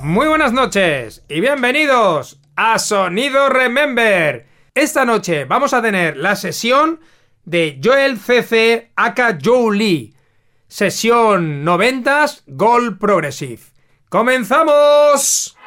Muy buenas noches y bienvenidos a Sonido Remember. Esta noche vamos a tener la sesión de Joel CC aka Joe Lee. Sesión 90s Gold Progressive. ¡Comenzamos!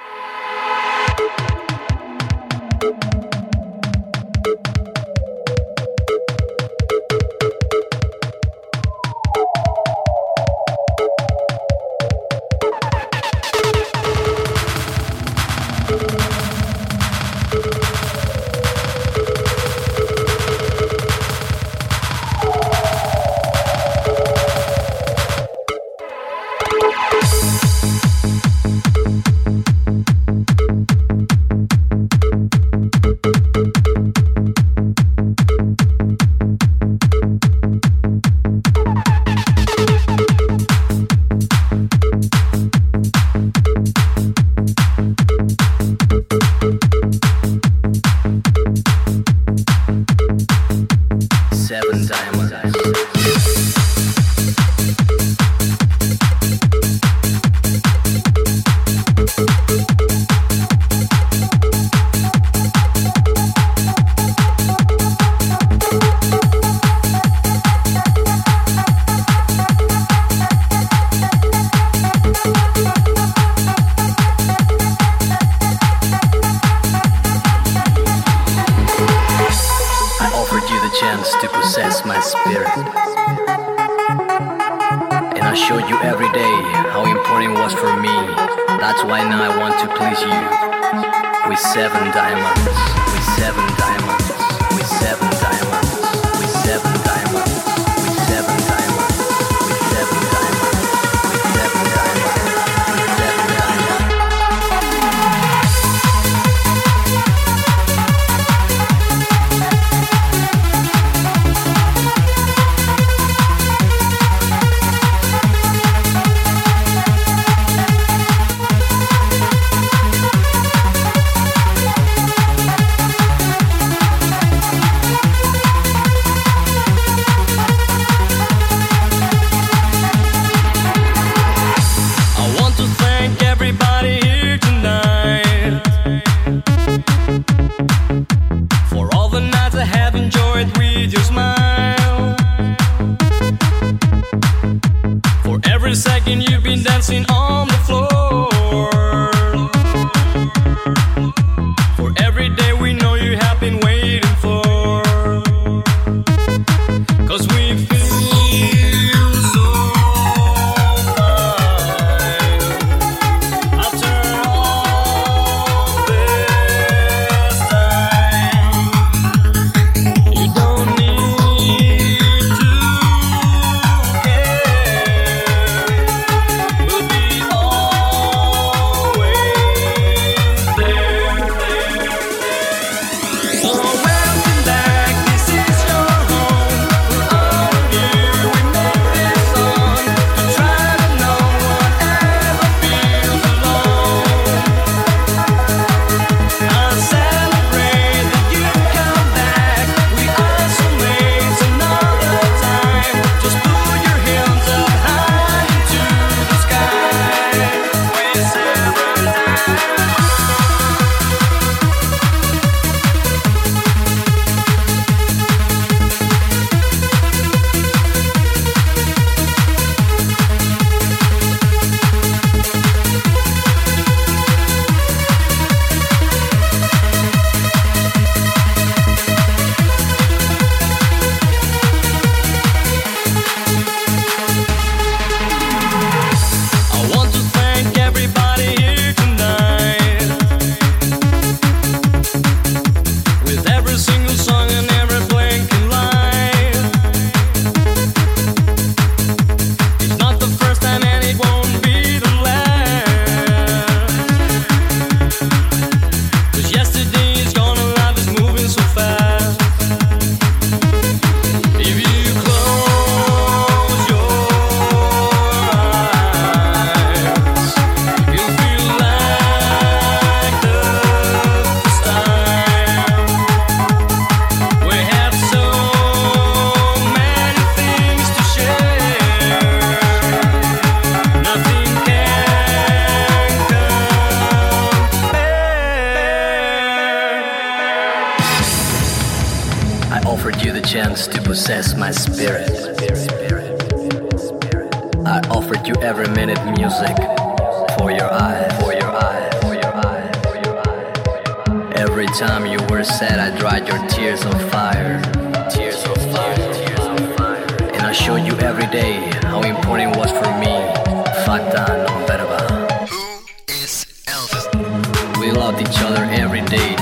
Love each other every day.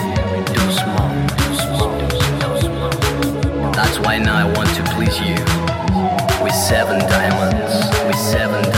Too small, too small, too small. That's why now I want to please you. With seven diamonds, with seven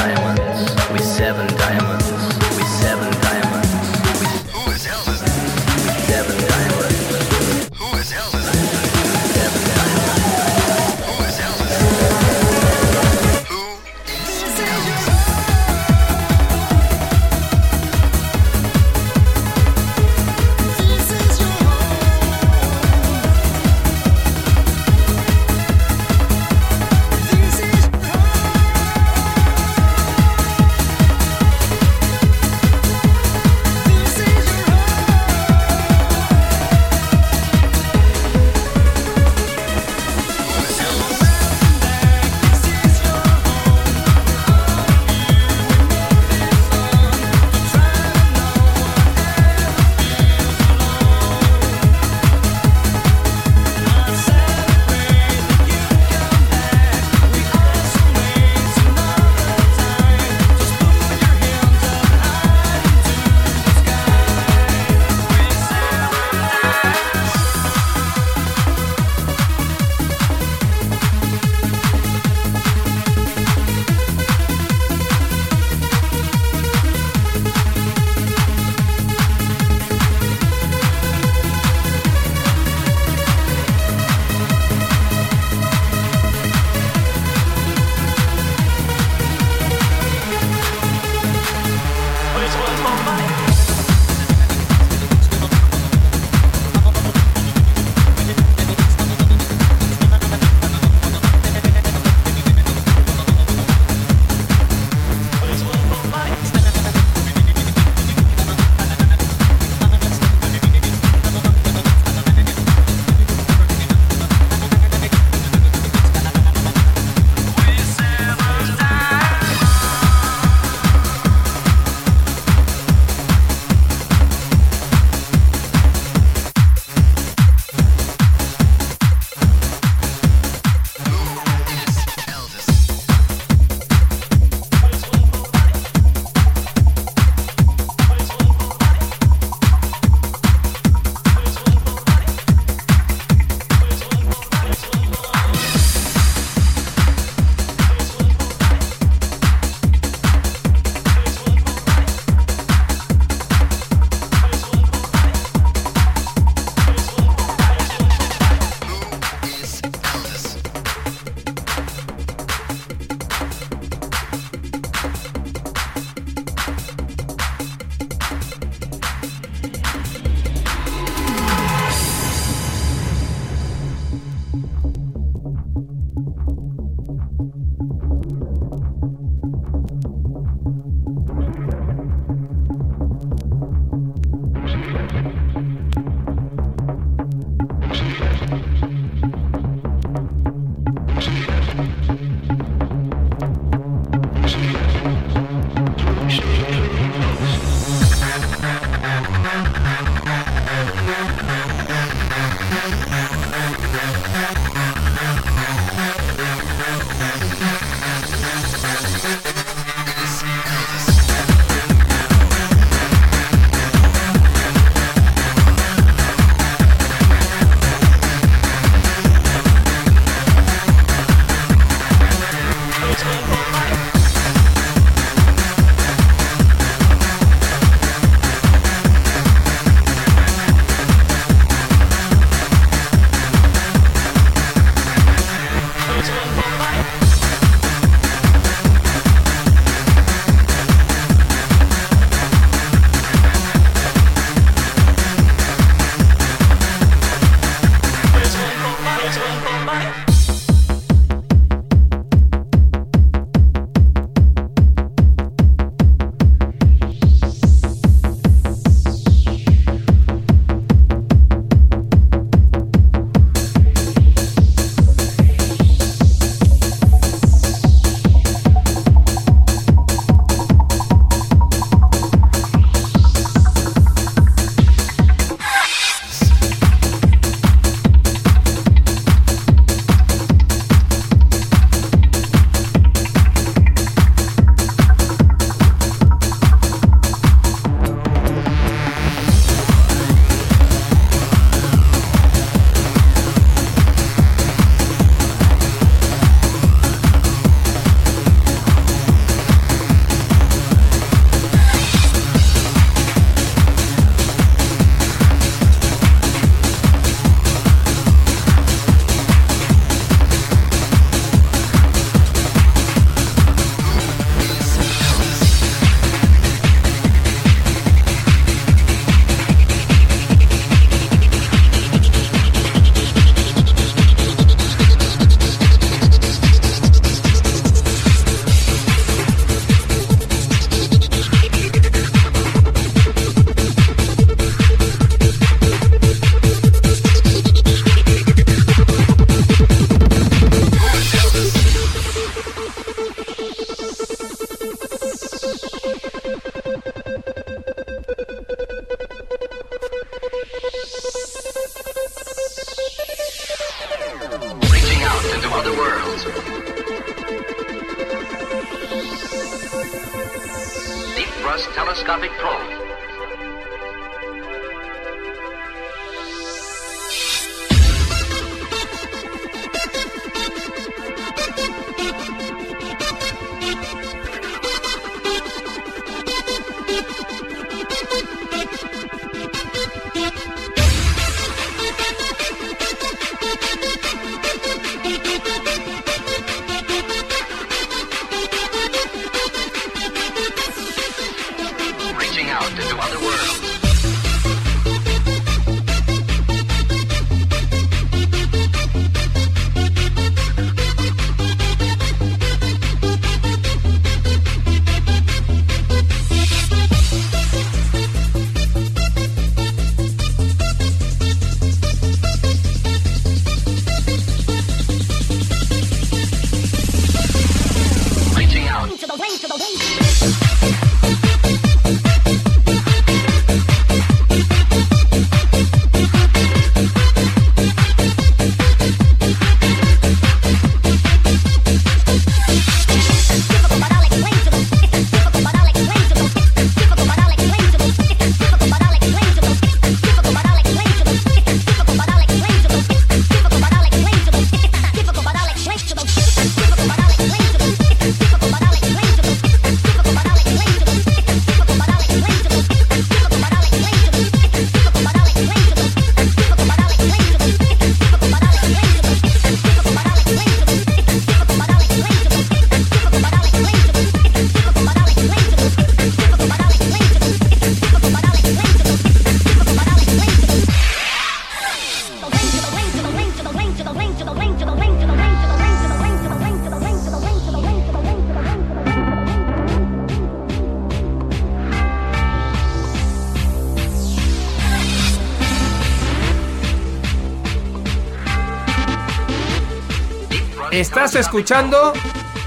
escuchando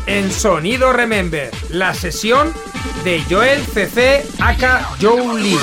en Sonido Remember, la sesión de Joel CC aka Joe Lee.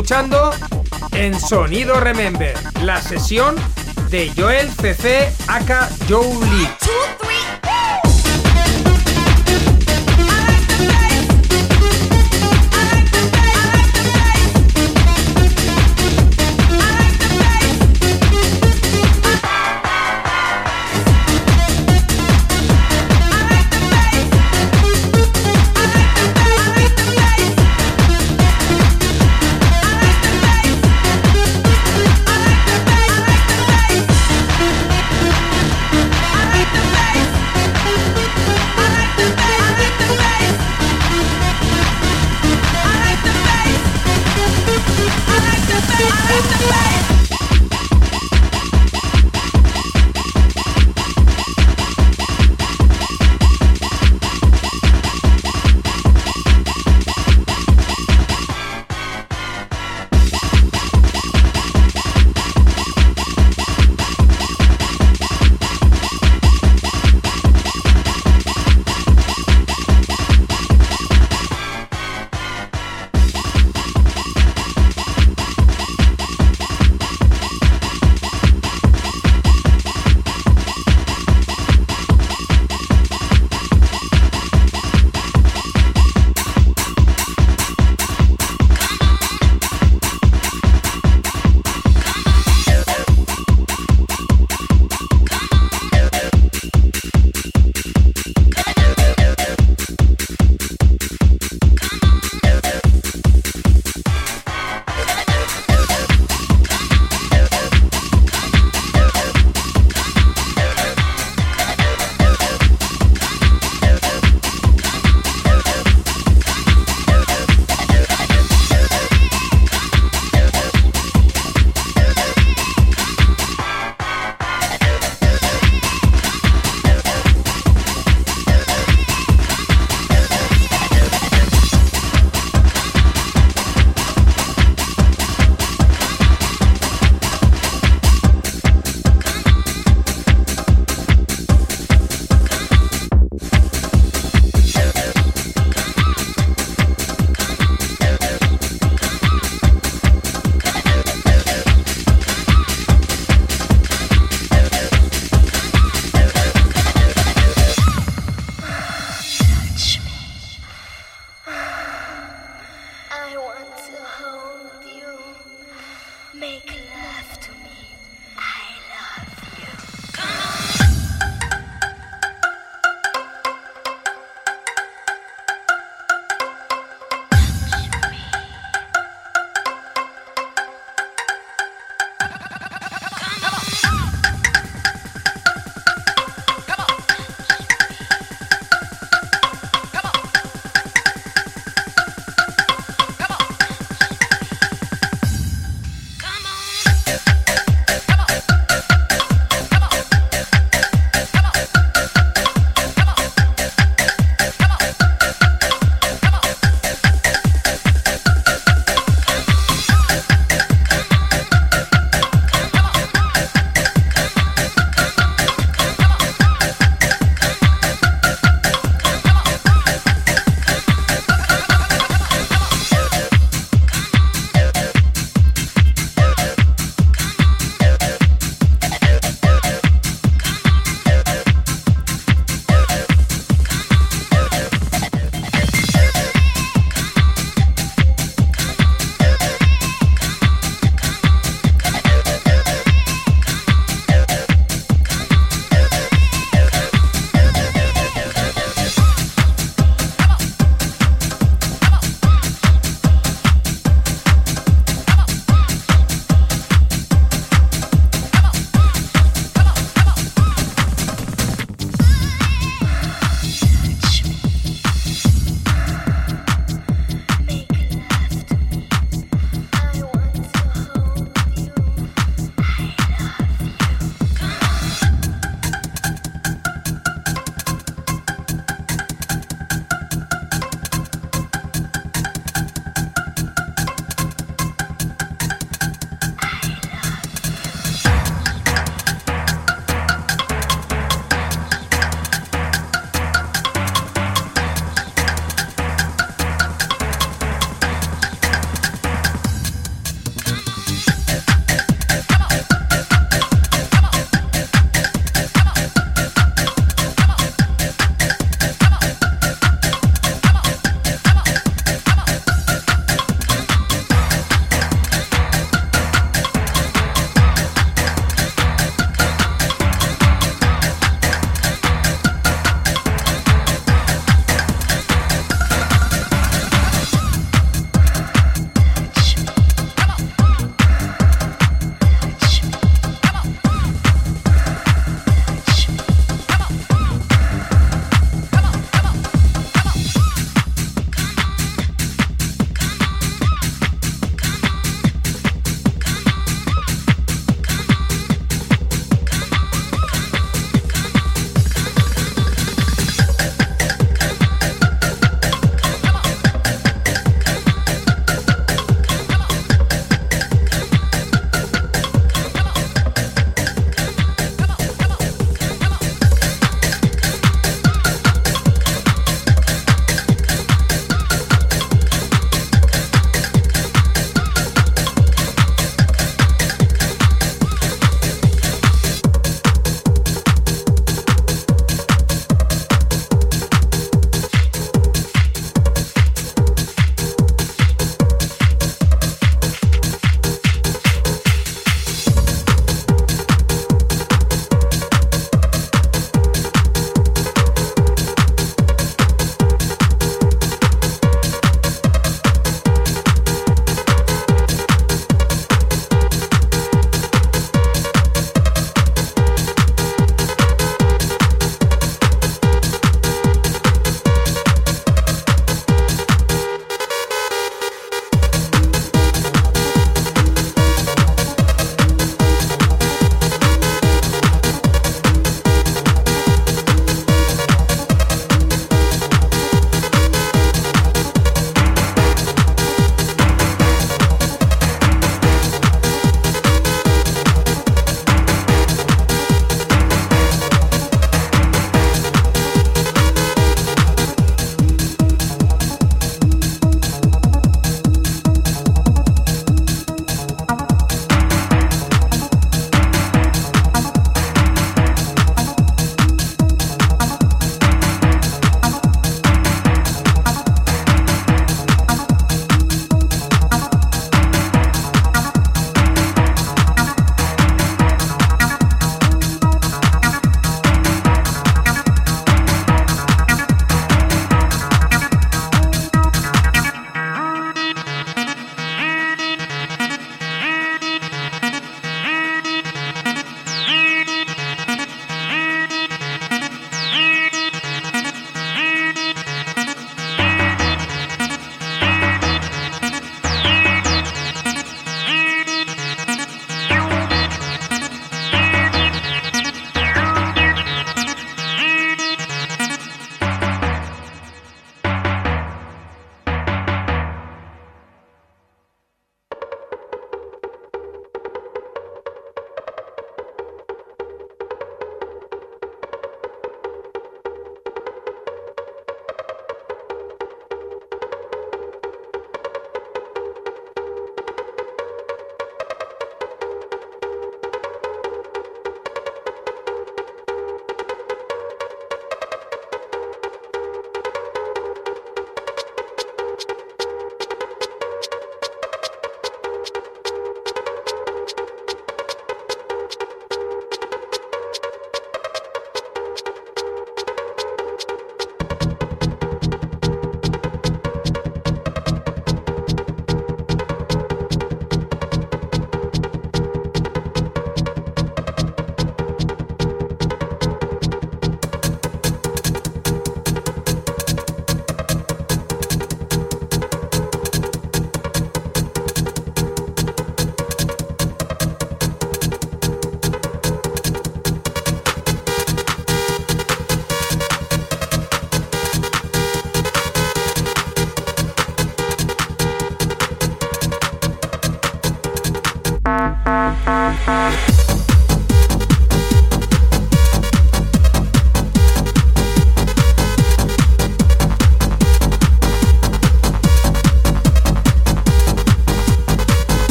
Escuchando en Sonido Remember, la sesión de Joel CC aka Joe Lee.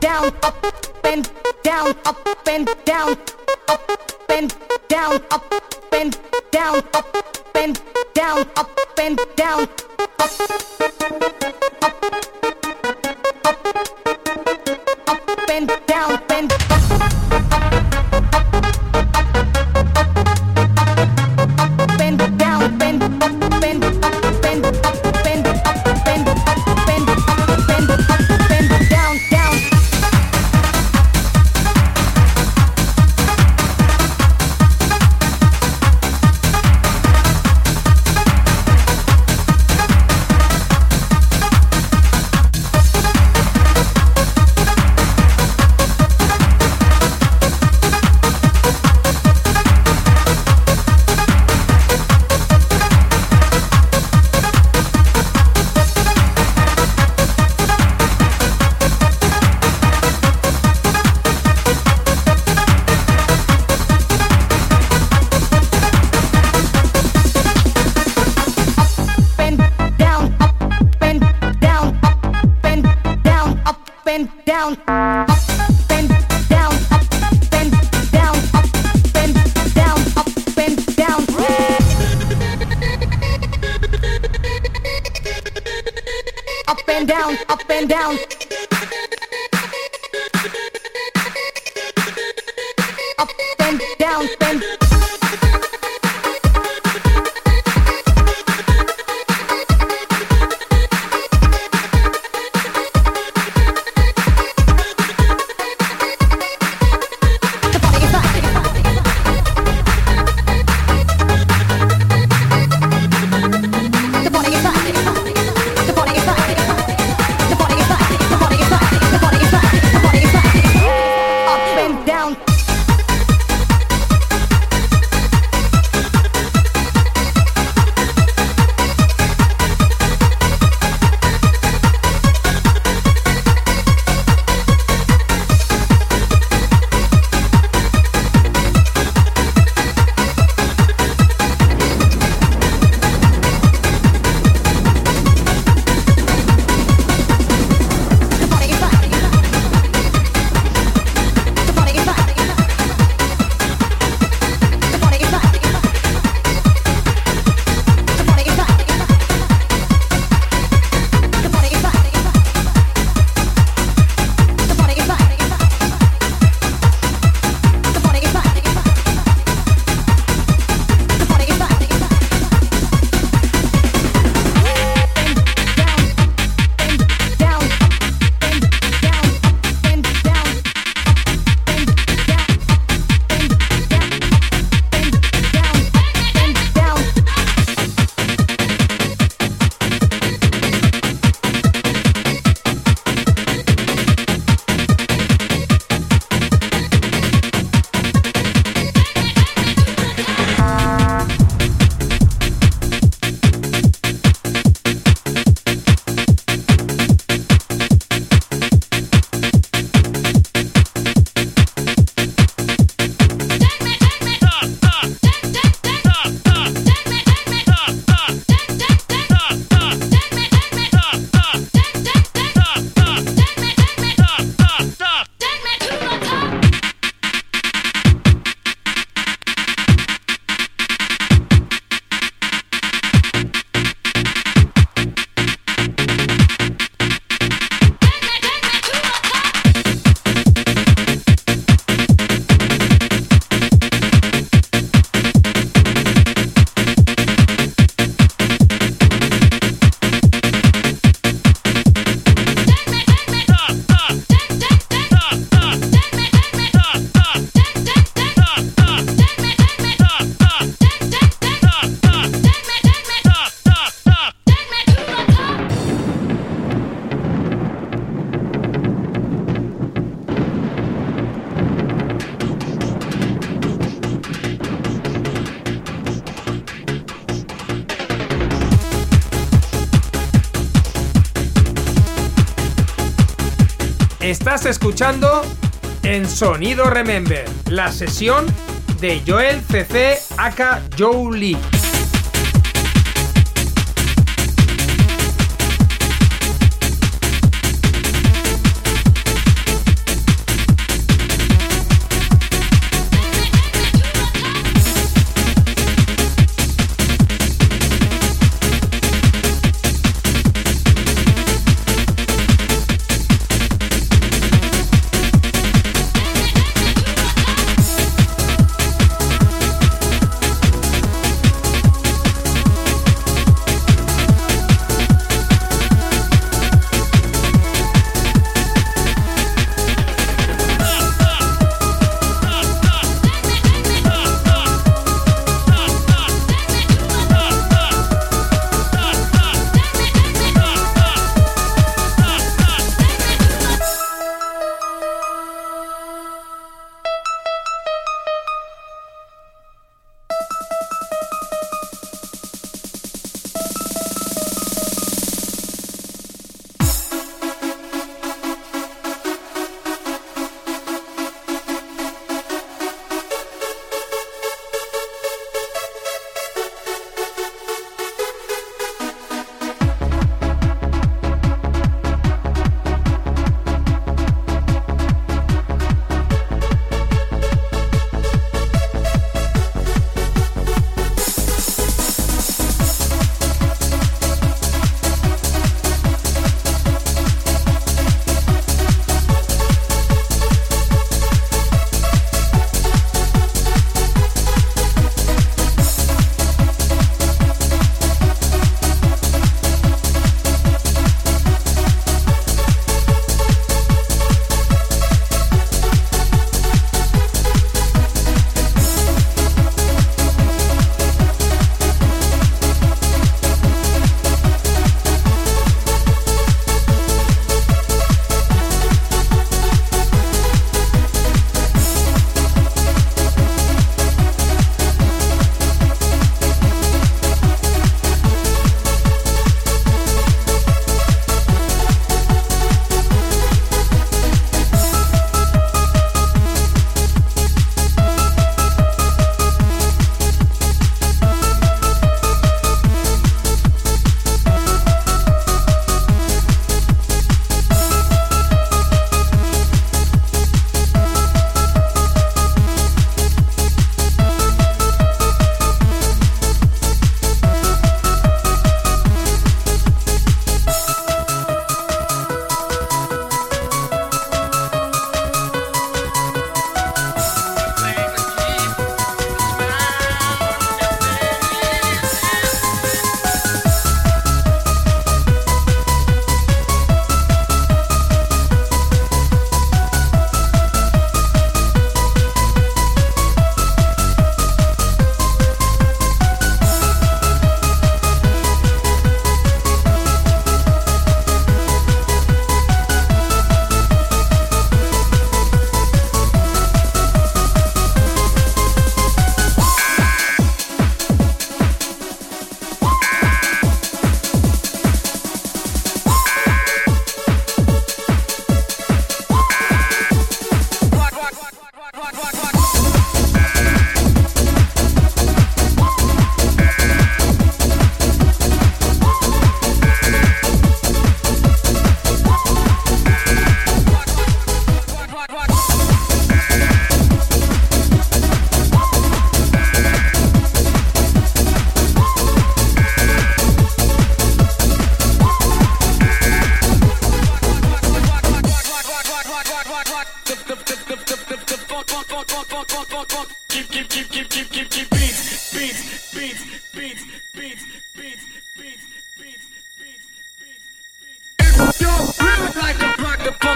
down, up and down, up and down, up and down, up and down, up and down, up and down. Up and down. Escuchando en Sonido Remember, la sesión de Joel CC aka Joe Lee.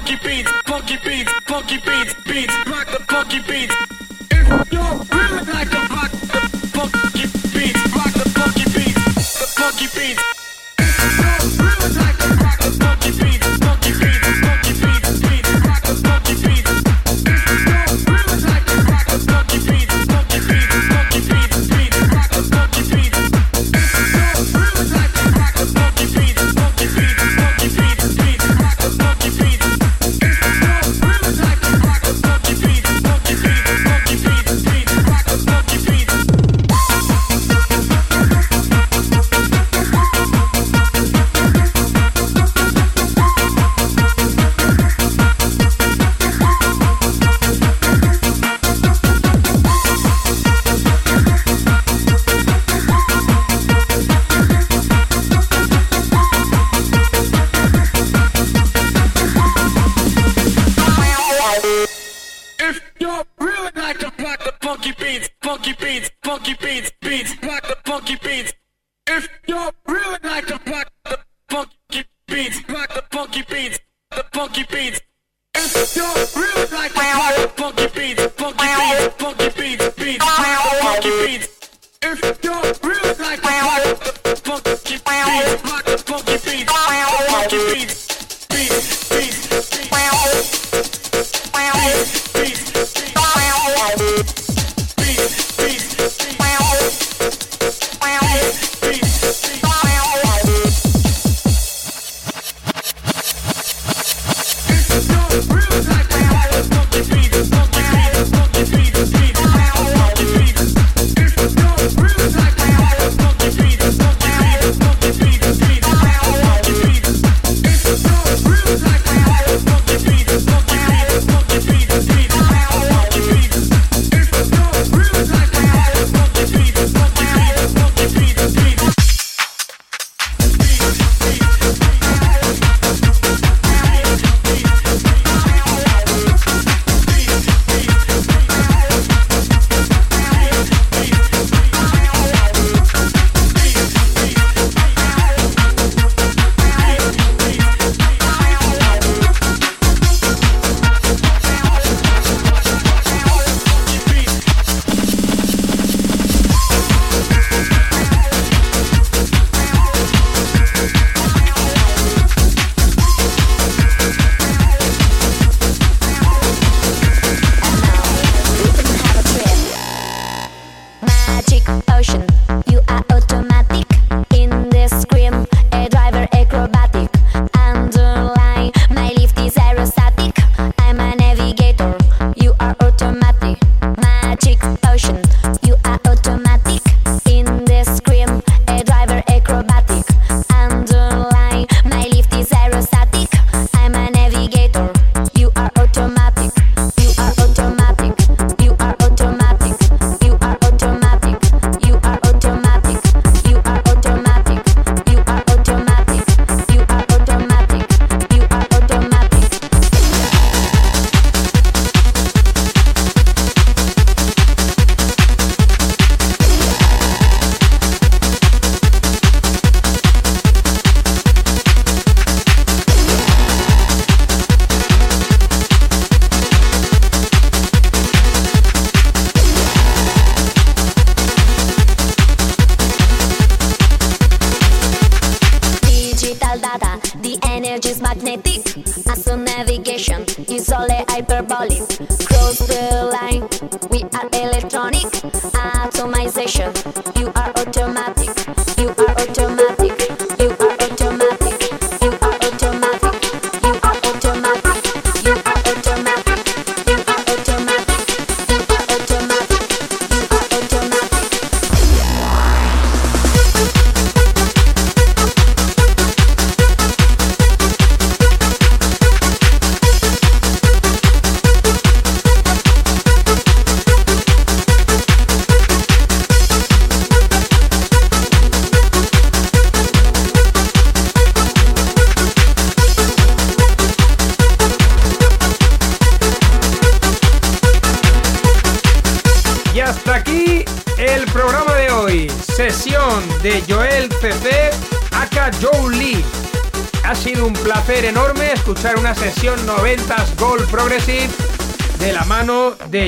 funky beats, funky beats, funky beats, beats, rock the funky beats. If you're feeling like a rock the funky beats, rock the funky beats, the funky beats. If you're feeling like a rock the funky beats.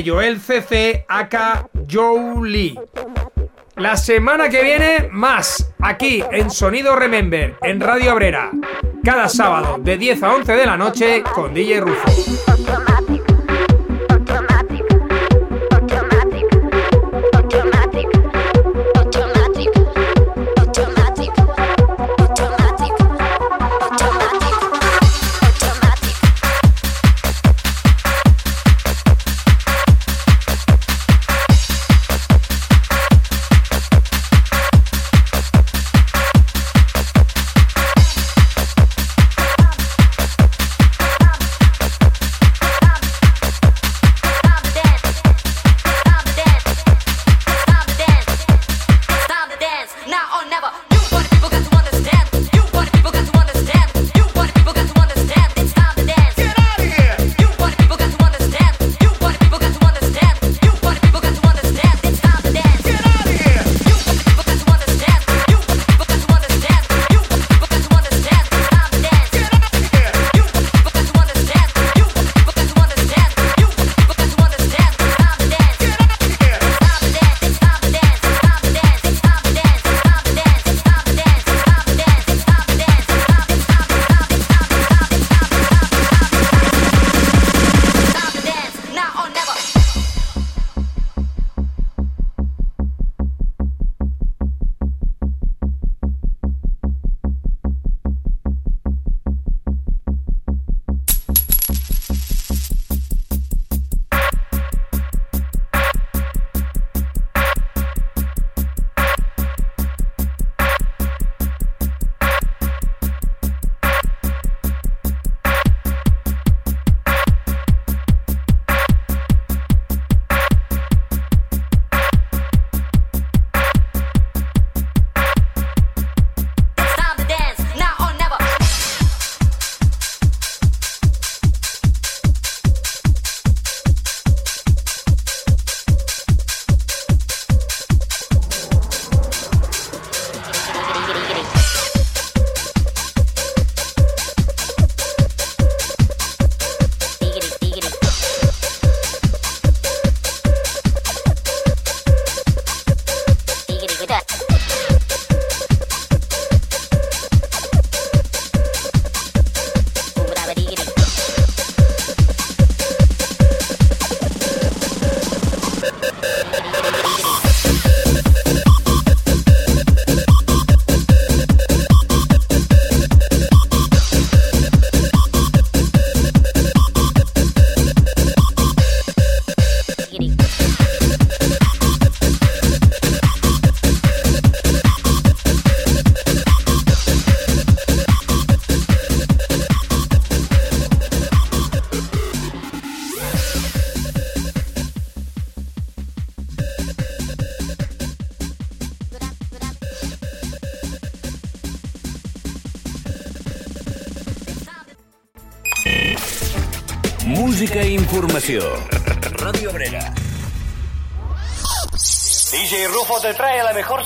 Joel CC, aka Joe Lee. La semana que viene, más, aquí en Sonido Remember, en Radio Abrera, cada sábado de 10 a 11 de la noche con DJ Rufo.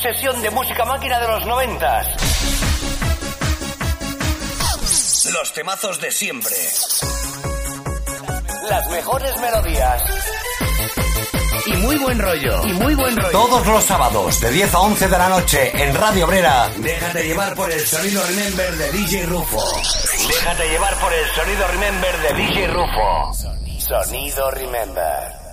sesión de música máquina de los noventas. Los temazos de siempre. Las mejores melodías. Y muy buen rollo. Y muy buen rollo. Todos los sábados de 10 a 11 de la noche en Radio Obrera. Déjate llevar por el sonido Remember de DJ Rufo. Déjate llevar por el sonido Remember de DJ Rufo. Sonido Remember.